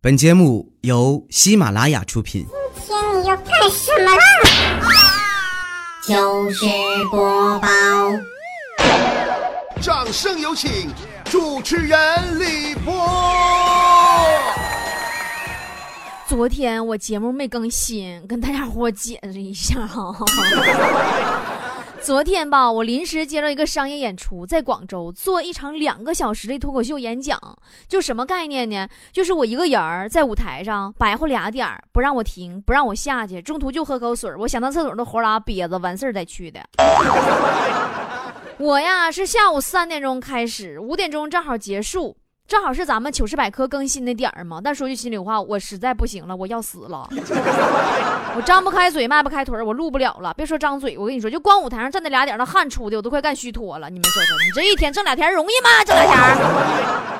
本节目由喜马拉雅出品。今天你要干什么啦？就是播报，掌声有请主持人李波。昨天我节目没更新，跟大家伙解释一下哈。昨天吧，我临时接到一个商业演出，在广州做一场两个小时的脱口秀演讲。就什么概念呢？就是我一个人儿在舞台上白活俩点儿，不让我停，不让我下去，中途就喝口水。我想到厕所都活拉憋着，完事儿再去的。我呀是下午三点钟开始，五点钟正好结束。正好是咱们糗事百科更新的点儿嘛，但说句心里话，我实在不行了，我要死了，我张不开嘴，迈不开腿，我录不了了。别说张嘴，我跟你说，就光舞台上站那俩点儿，那汗出的我都快干虚脱了。你们说说，你这一天挣俩钱容易吗？挣俩钱。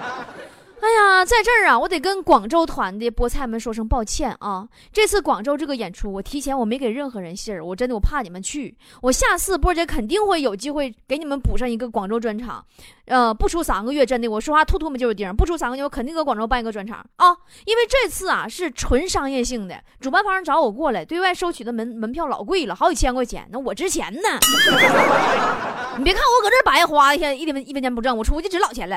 哎呀，在这儿啊，我得跟广州团的菠菜们说声抱歉啊！这次广州这个演出，我提前我没给任何人信儿，我真的我怕你们去。我下次波姐肯定会有机会给你们补上一个广州专场，呃，不出三个月，真的我说话吐吐沫就是钉，不出三个月我肯定搁广州办一个专场啊！因为这次啊是纯商业性的，主办方找我过来，对外收取的门门票老贵了，好几千块钱，那我值钱呢。你别看我搁这白花一天一分一分钱不挣，我出去值老钱了。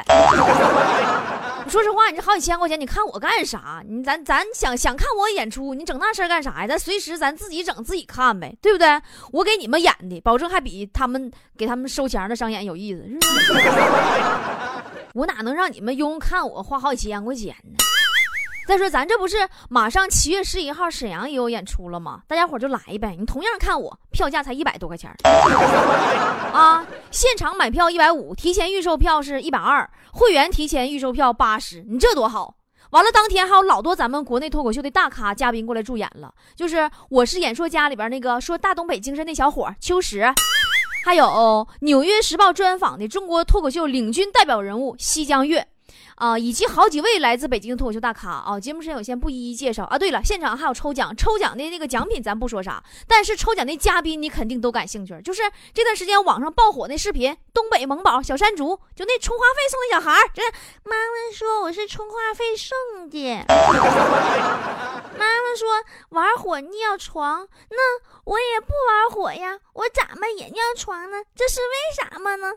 说实话，你这好几千块钱，你看我干啥？你咱咱想想看我演出，你整那事儿干啥呀？咱随时咱自己整自己看呗，对不对？我给你们演的，保证还比他们给他们收钱的商演有意思。我哪能让你们用看我花好几千块钱呢？再说咱这不是马上七月十一号沈阳也有演出了吗？大家伙就来呗，你同样看我，票价才一百多块钱啊！现场买票一百五，提前预售票是一百二，会员提前预售票八十，你这多好！完了，当天还有老多咱们国内脱口秀的大咖嘉宾过来助演了，就是《我是演说家》里边那个说大东北精神那小伙秋实，还有《纽约时报》专访的中国脱口秀领军代表人物西江月。啊，以及好几位来自北京的脱口秀大咖啊，节目时间有限，不一一介绍啊。对了，现场还有抽奖，抽奖的那个奖品咱不说啥，但是抽奖的嘉宾你肯定都感兴趣。就是这段时间网上爆火那视频，东北萌宝小山竹，就那充话费送的小孩儿，这妈妈说我是充话费送的，妈妈说玩火尿床，那我也不玩火呀，我咋么也尿床呢？这是为啥么呢？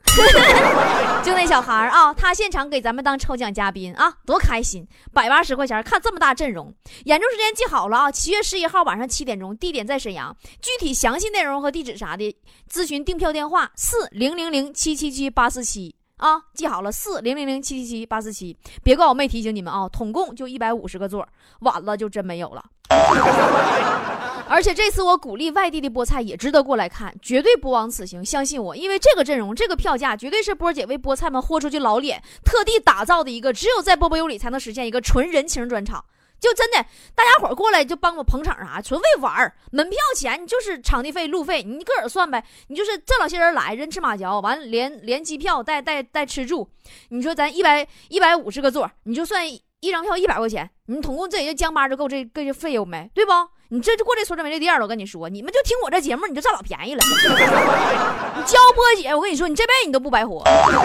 就那小孩儿啊，他现场给咱们当抽奖。嘉宾啊，多开心！百八十块钱看这么大阵容，演出时间记好了啊，七月十一号晚上七点钟，地点在沈阳。具体详细内容和地址啥的，咨询订票电话四零零零七七七八四七啊，记好了四零零零七七七八四七。别怪我没提醒你们啊，统共就一百五十个座，晚了就真没有了。而且这次我鼓励外地的菠菜也值得过来看，绝对不枉此行。相信我，因为这个阵容、这个票价，绝对是波姐为菠菜们豁出去老脸，特地打造的一个只有在波波有理才能实现一个纯人情专场。就真的，大家伙过来就帮我捧场啥，纯为玩儿。门票钱就是场地费、路费，你个儿算呗。你就是这老些人来，人吃马嚼，完连连机票带带带吃住。你说咱一百一百五十个座，你就算一张票一百块钱，你统共这也就将八就够这这些费用没，对不？你这就过这村就没这店了，我跟你说，你们就听我这节目，你就占老便宜了。你教波姐，我跟你说，你这辈子你都不白活。好了，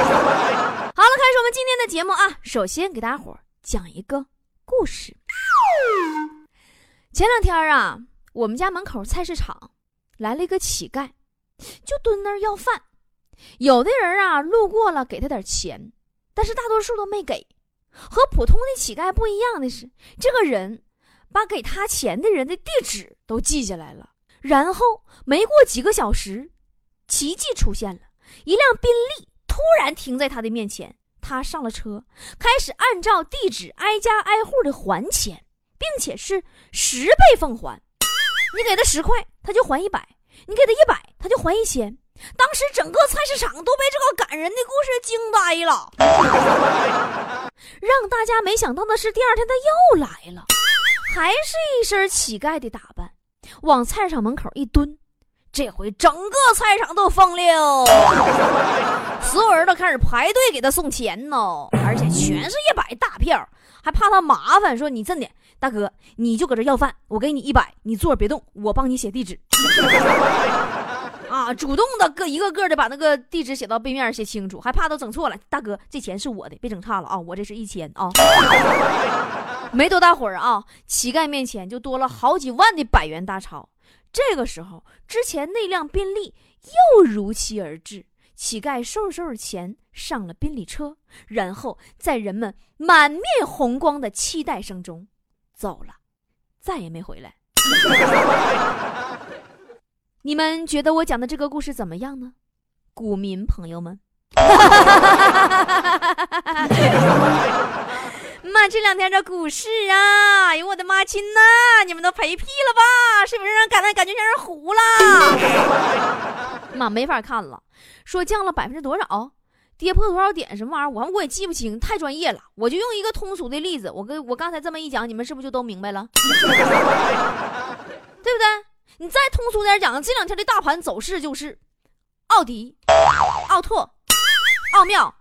开始我们今天的节目啊。首先给大家伙讲一个故事。前两天啊，我们家门口菜市场来了一个乞丐，就蹲那儿要饭。有的人啊路过了，给他点钱，但是大多数都没给。和普通的乞丐不一样的是，这个人。把给他钱的人的地址都记下来了，然后没过几个小时，奇迹出现了，一辆宾利突然停在他的面前，他上了车，开始按照地址挨家挨户的还钱，并且是十倍奉还。你给他十块，他就还一百；你给他一百，他就还一千。当时整个菜市场都被这个感人的故事惊呆了。让大家没想到的是，第二天他又来了。还是一身乞丐的打扮，往菜场门口一蹲，这回整个菜场都疯了，所有人都开始排队给他送钱呢，而且全是一百大票，还怕他麻烦，说你真的大哥，你就搁这要饭，我给你一百，你坐着别动，我帮你写地址。主动的个一个个的把那个地址写到背面写清楚，还怕都整错了。大哥，这钱是我的，别整差了啊！我这是一千啊。没多大会儿啊，乞丐面前就多了好几万的百元大钞。这个时候，之前那辆宾利又如期而至。乞丐收拾收拾钱，上了宾利车，然后在人们满面红光的期待声中走了，再也没回来。你们觉得我讲的这个故事怎么样呢，股民朋友们？妈，这两天这股市啊，哎呦我的妈亲呐，你们都赔屁了吧？是不是让感觉感觉让人糊了？妈没法看了，说降了百分之多少，跌破多少点，什么玩意儿？我我也记不清，太专业了。我就用一个通俗的例子，我跟我刚才这么一讲，你们是不是就都明白了？对不对？你再通俗点讲，这两天的大盘走势就是奥迪、奥拓、奥妙、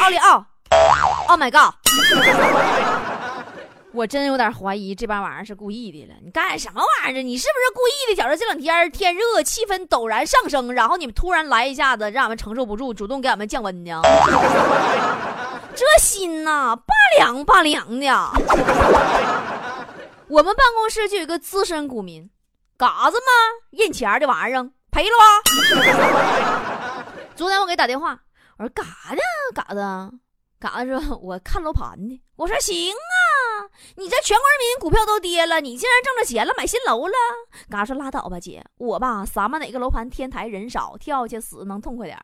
奥利奥。Oh my god！我真有点怀疑这帮玩意儿是故意的了。你干什么玩意儿？你是不是故意的？觉着这两天天热，气氛陡然上升，然后你们突然来一下子，让俺们承受不住，主动给俺们降温呢？这心呐，拔凉拔凉的。我们办公室就有一个资深股民，嘎子吗？印钱的玩意儿赔了吧？昨天我给打电话，我说干啥呢？嘎子。嘎子说：“我看楼盘呢。”我说：“行啊，你这全国人民股票都跌了，你竟然挣着钱了，买新楼了。”嘎子说：“拉倒吧，姐，我吧，咱们哪个楼盘天台人少，跳下去死能痛快点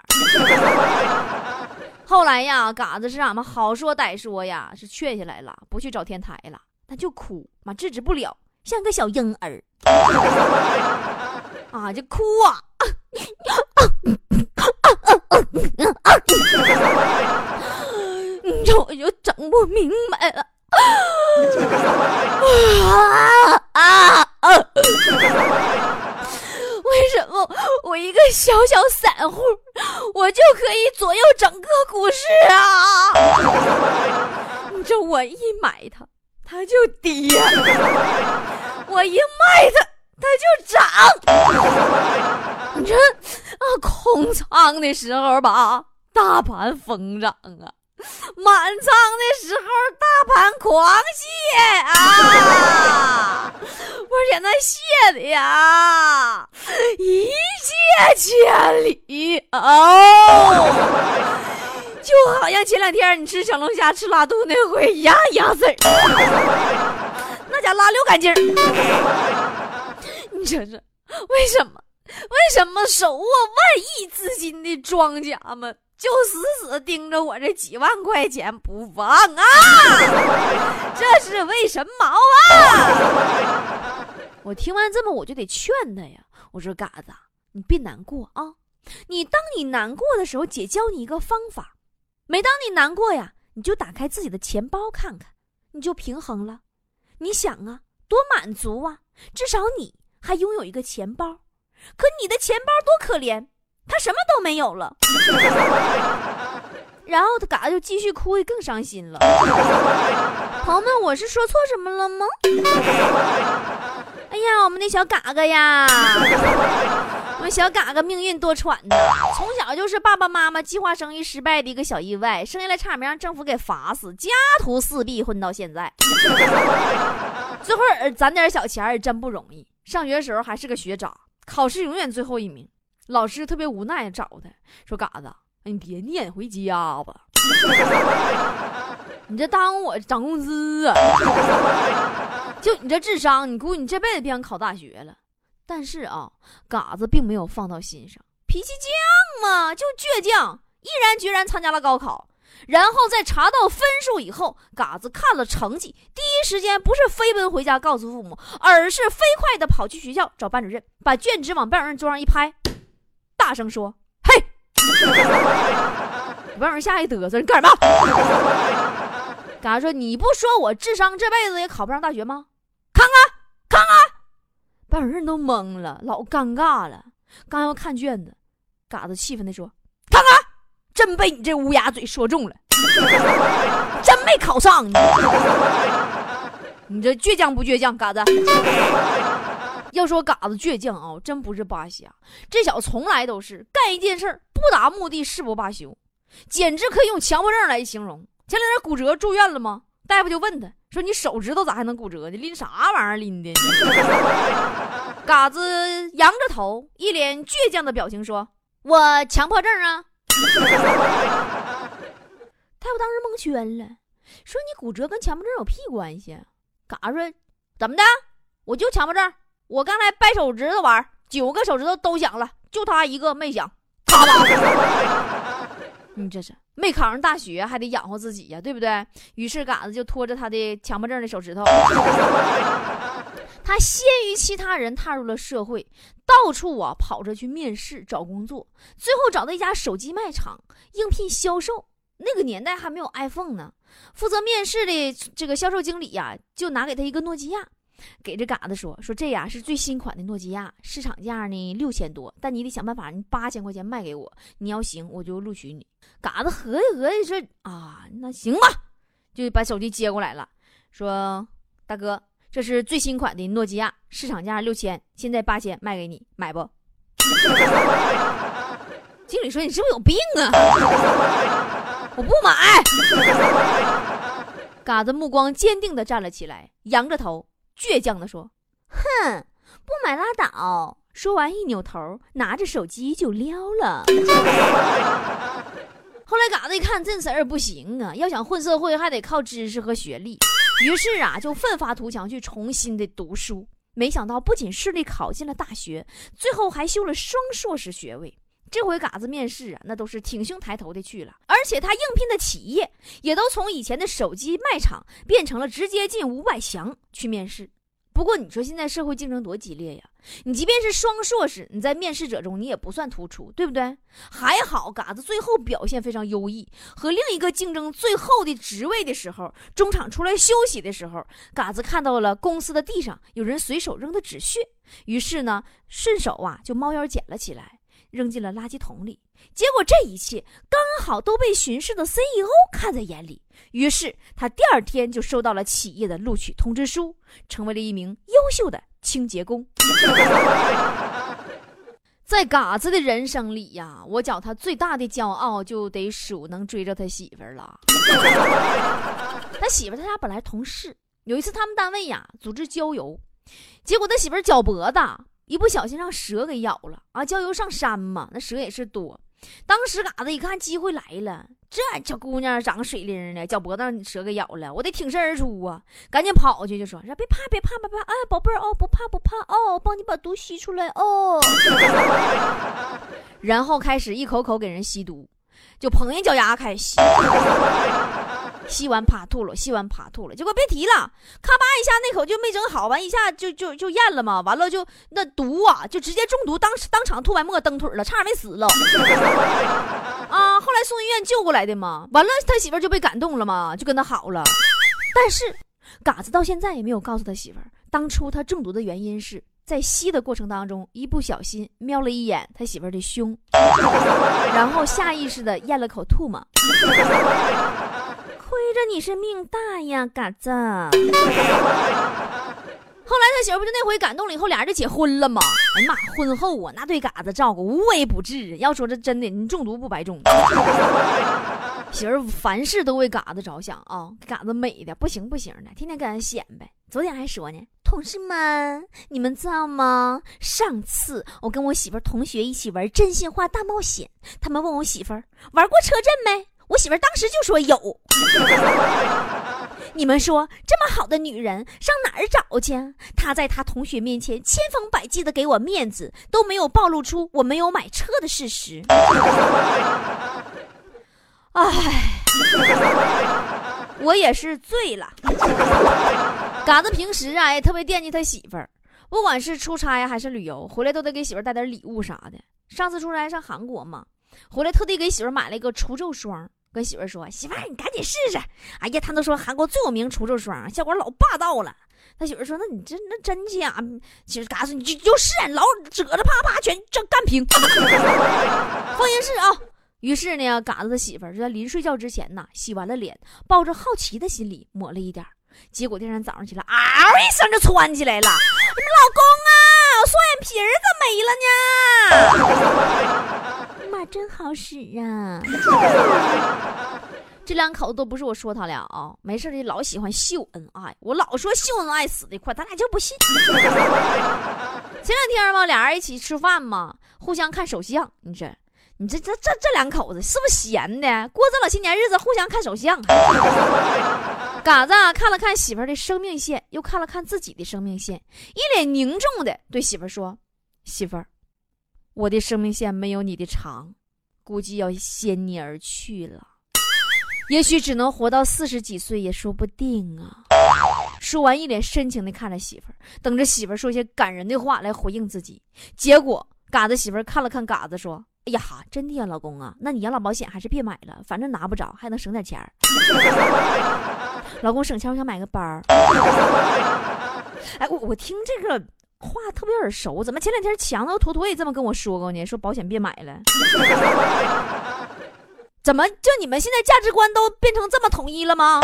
后来呀，嘎子是俺们好说歹说呀，是劝下来了，不去找天台了，他就哭，妈制止不了，像个小婴儿 啊，就哭啊。这我就整不明白了，啊啊啊！为什么我一个小小散户，我就可以左右整个股市啊？你这我一买它，它就跌；我一卖它，它就涨。你这啊，空仓的时候吧，大盘疯涨啊。满仓的时候，大盘狂泻啊！而且那泻的呀，一泻千里哦，就好像前两天你吃小龙虾吃拉肚那回一样一样事儿，那家拉溜干净 你说说，为什么？为什么手握万亿资金的庄家们？就死死盯着我这几万块钱不放啊！这是为什么啊？我听完这么，我就得劝他呀。我说：“嘎子，你别难过啊！你当你难过的时候，姐教你一个方法。每当你难过呀，你就打开自己的钱包看看，你就平衡了。你想啊，多满足啊！至少你还拥有一个钱包。可你的钱包多可怜。”他什么都没有了，然后他嘎就继续哭，更伤心了。朋友们，我是说错什么了吗？哎呀，我们那小嘎嘎呀，我们小嘎嘎命运多舛呐，从小就是爸爸妈妈计划生育失败的一个小意外，生下来差点没让政府给罚死，家徒四壁混到现在。最后攒点小钱也真不容易，上学时候还是个学渣，考试永远最后一名。老师特别无奈，找他说：“嘎子，你别念，回家吧。你这耽误我涨工资啊！就你这智商，你估计你这辈子别想考大学了。但是啊，嘎子并没有放到心上，脾气犟嘛，就倔强，毅然决然参加了高考。然后在查到分数以后，嘎子看了成绩，第一时间不是飞奔回家告诉父母，而是飞快的跑去学校找班主任，把卷纸往班主任桌上一拍。”大声说：“嘿！” 班主任吓一嘚瑟，你干什么？嘎子说：“你不说我智商这辈子也考不上大学吗？看看！”班主任都懵了，老尴尬了。刚要看卷子，嘎子气愤地说：“看看，真被你这乌鸦嘴说中了，真没考上你。你这倔强不倔强，嘎子？” 要说嘎子倔强啊，真不是扒瞎，这小子从来都是干一件事不达目的誓不罢休，简直可以用强迫症来形容。前两天骨折住院了吗？大夫就问他说：“你手指头咋还能骨折呢？拎啥玩意儿拎的？” 嘎子扬着头，一脸倔强的表情说：“我强迫症啊。”大夫当时蒙圈了，说：“你骨折跟强迫症有屁关系？”嘎子说：“怎么的？我就强迫症。我刚才掰手指头玩，九个手指头都响了，就他一个没响！你这是没考上大学，还得养活自己呀，对不对？于是嘎子就拖着他的强迫症的手指头，他先于其他人踏入了社会，到处啊跑着去面试找工作，最后找到一家手机卖场应聘销售。那个年代还没有 iPhone 呢，负责面试的这个销售经理呀，就拿给他一个诺基亚，给这嘎子说说这呀是最新款的诺基亚，市场价呢六千多，但你得想办法，你八千块钱卖给我，你要行我就录取你。嘎子合计合计说啊，那行吧，就把手机接过来了，说大哥，这是最新款的诺基亚，市场价六千，现在八千卖给你，买不？经理说你是不是有病啊？我不买。嘎子目光坚定的站了起来，扬着头，倔强的说：“哼，不买拉倒。”说完一扭头，拿着手机就撩了。后来嘎子一看这事儿不行啊，要想混社会还得靠知识和学历，于是啊就奋发图强去重新的读书。没想到不仅顺利考进了大学，最后还修了双硕士学位。这回嘎子面试啊，那都是挺胸抬头的去了，而且他应聘的企业也都从以前的手机卖场变成了直接进五百强去面试。不过你说现在社会竞争多激烈呀！你即便是双硕士，你在面试者中你也不算突出，对不对？还好嘎子最后表现非常优异，和另一个竞争最后的职位的时候，中场出来休息的时候，嘎子看到了公司的地上有人随手扔的纸屑，于是呢，顺手啊就猫腰捡了起来。扔进了垃圾桶里，结果这一切刚好都被巡视的 CEO 看在眼里，于是他第二天就收到了企业的录取通知书，成为了一名优秀的清洁工。在嘎子的人生里呀，我觉他最大的骄傲就得数能追着他媳妇儿了。他媳妇儿他俩本来同事，有一次他们单位呀组织郊游，结果他媳妇儿脚脖子。一不小心让蛇给咬了啊！郊游上山嘛，那蛇也是多。当时嘎子一看机会来了，这小姑娘长个水灵的，脚脖子让蛇给咬了，我得挺身而出啊！赶紧跑去就说：“别怕，别怕，别怕！哎，宝贝儿哦，不怕不怕哦，帮你把毒吸出来哦。”然后开始一口口给人吸毒，就捧人脚丫开始吸。吸完啪吐了，吸完啪吐了，结果别提了，咔吧一下那口就没整好，完一下就就就咽了嘛，完了就那毒啊，就直接中毒，当当场吐完沫蹬腿了，差点没死了。啊，后来送医院救过来的嘛，完了他媳妇就被感动了嘛，就跟他好了。但是嘎子到现在也没有告诉他媳妇，当初他中毒的原因是在吸的过程当中一不小心瞄了一眼他媳妇的胸，然后下意识的咽了口吐沫。亏着你是命大呀，嘎子。后来他媳妇不就那回感动了以后，俩人就结婚了吗？哎呀妈，婚后啊，那对嘎子照顾无微不至。要说这真的，你中毒不白中。媳妇凡事都为嘎子着想啊，嘎子美的不行不行的，天天跟人显摆。昨天还说呢，同事们，你们知道吗？上次我跟我媳妇同学一起玩真心话大冒险，他们问我媳妇玩过车震没？我媳妇当时就说有，你们说这么好的女人上哪儿找去？她在她同学面前千方百计的给我面子，都没有暴露出我没有买车的事实。唉，我也是醉了。嘎子平时啊也特别惦记他媳妇儿，不管是出差还是旅游，回来都得给媳妇儿带点礼物啥的。上次出差上韩国嘛，回来特地给媳妇儿买了一个除皱霜。跟媳妇儿说：“媳妇儿，你赶紧试试。”哎呀，他都说韩国最有名除皱霜，效果老霸道了。他媳妇儿说：“那你这那真假？其实嘎子你就就试，老褶子啪啪全这干平。放心试啊。”于是呢，嘎子的媳妇儿就在临睡觉之前呢，洗完了脸，抱着好奇的心理抹了一点。结果第二天早上起来，嗷一声就窜起来了：“老公啊！”双眼皮儿咋没了呢？妈真好使啊！这两口子都不是我说他俩啊，没事的老喜欢秀恩爱。我老说秀恩爱死的快，他俩就不信。前两天嘛，俩人一起吃饭嘛，互相看手相。你这，你这这这这两口子是不是闲的？过这老些年日子，互相看手相。嘎子看了看媳妇儿的生命线，又看了看自己的生命线，一脸凝重的对媳妇儿说：“媳妇儿，我的生命线没有你的长，估计要先你而去了。”也许只能活到四十几岁也说不定啊！说完，一脸深情的看着媳妇儿，等着媳妇儿说些感人的话来回应自己。结果，嘎子媳妇看了看嘎子，说：“哎呀，真的呀，老公啊，那你养老保险还是别买了，反正拿不着，还能省点钱儿。老公省钱，我想买个包。哎，我我听这个话特别耳熟，怎么前两天强子坨坨也这么跟我说过呢？说保险别买了。”怎么就你们现在价值观都变成这么统一了吗？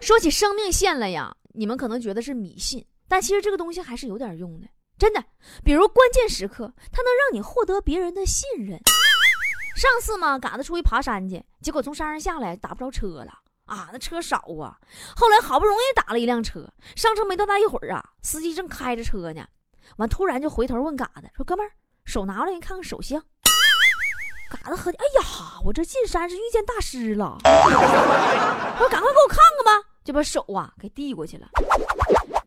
说起生命线了呀，你们可能觉得是迷信，但其实这个东西还是有点用的，真的。比如关键时刻，它能让你获得别人的信任。上次嘛，嘎子出去爬山去，结果从山上下来打不着车了啊，那车少啊。后来好不容易打了一辆车，上车没多大一会儿啊，司机正开着车呢，完突然就回头问嘎子说：“哥们儿，手拿过来，你看看手相。”嘎子合计，哎呀，我这进山是遇见大师了，我赶快给我看看吧，就把手啊给递过去了。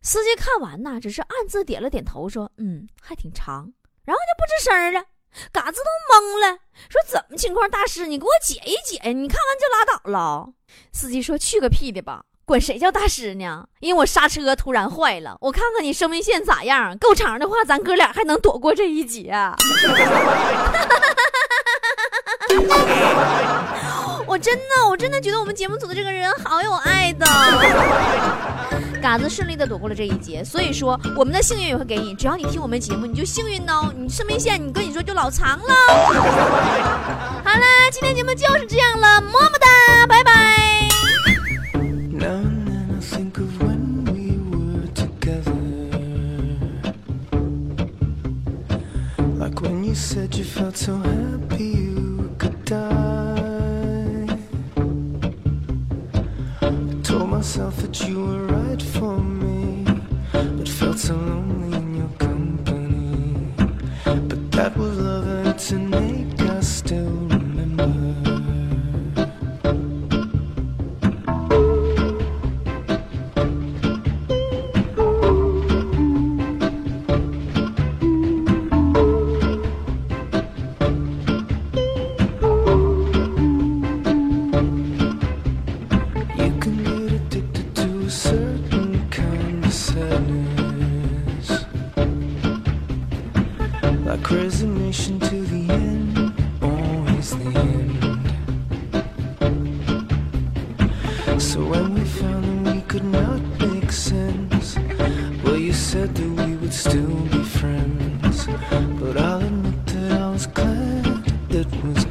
司机看完呐，只是暗自点了点头，说：“嗯，还挺长。”然后就不吱声了。嘎子都懵了，说：“怎么情况？大师，你给我解一解，你看完就拉倒了。”司机说：“去个屁的吧，管谁叫大师呢？因为我刹车突然坏了，我看看你生命线咋样，够长的话，咱哥俩还能躲过这一劫。”我真的，我真的觉得我们节目组的这个人好有爱的。嘎子顺利的躲过了这一劫，所以说我们的幸运也会给你，只要你听我们节目，你就幸运哦，你生命线，你跟你说就老长了。好啦，今天节目就是这样了，么么哒，拜拜。myself it was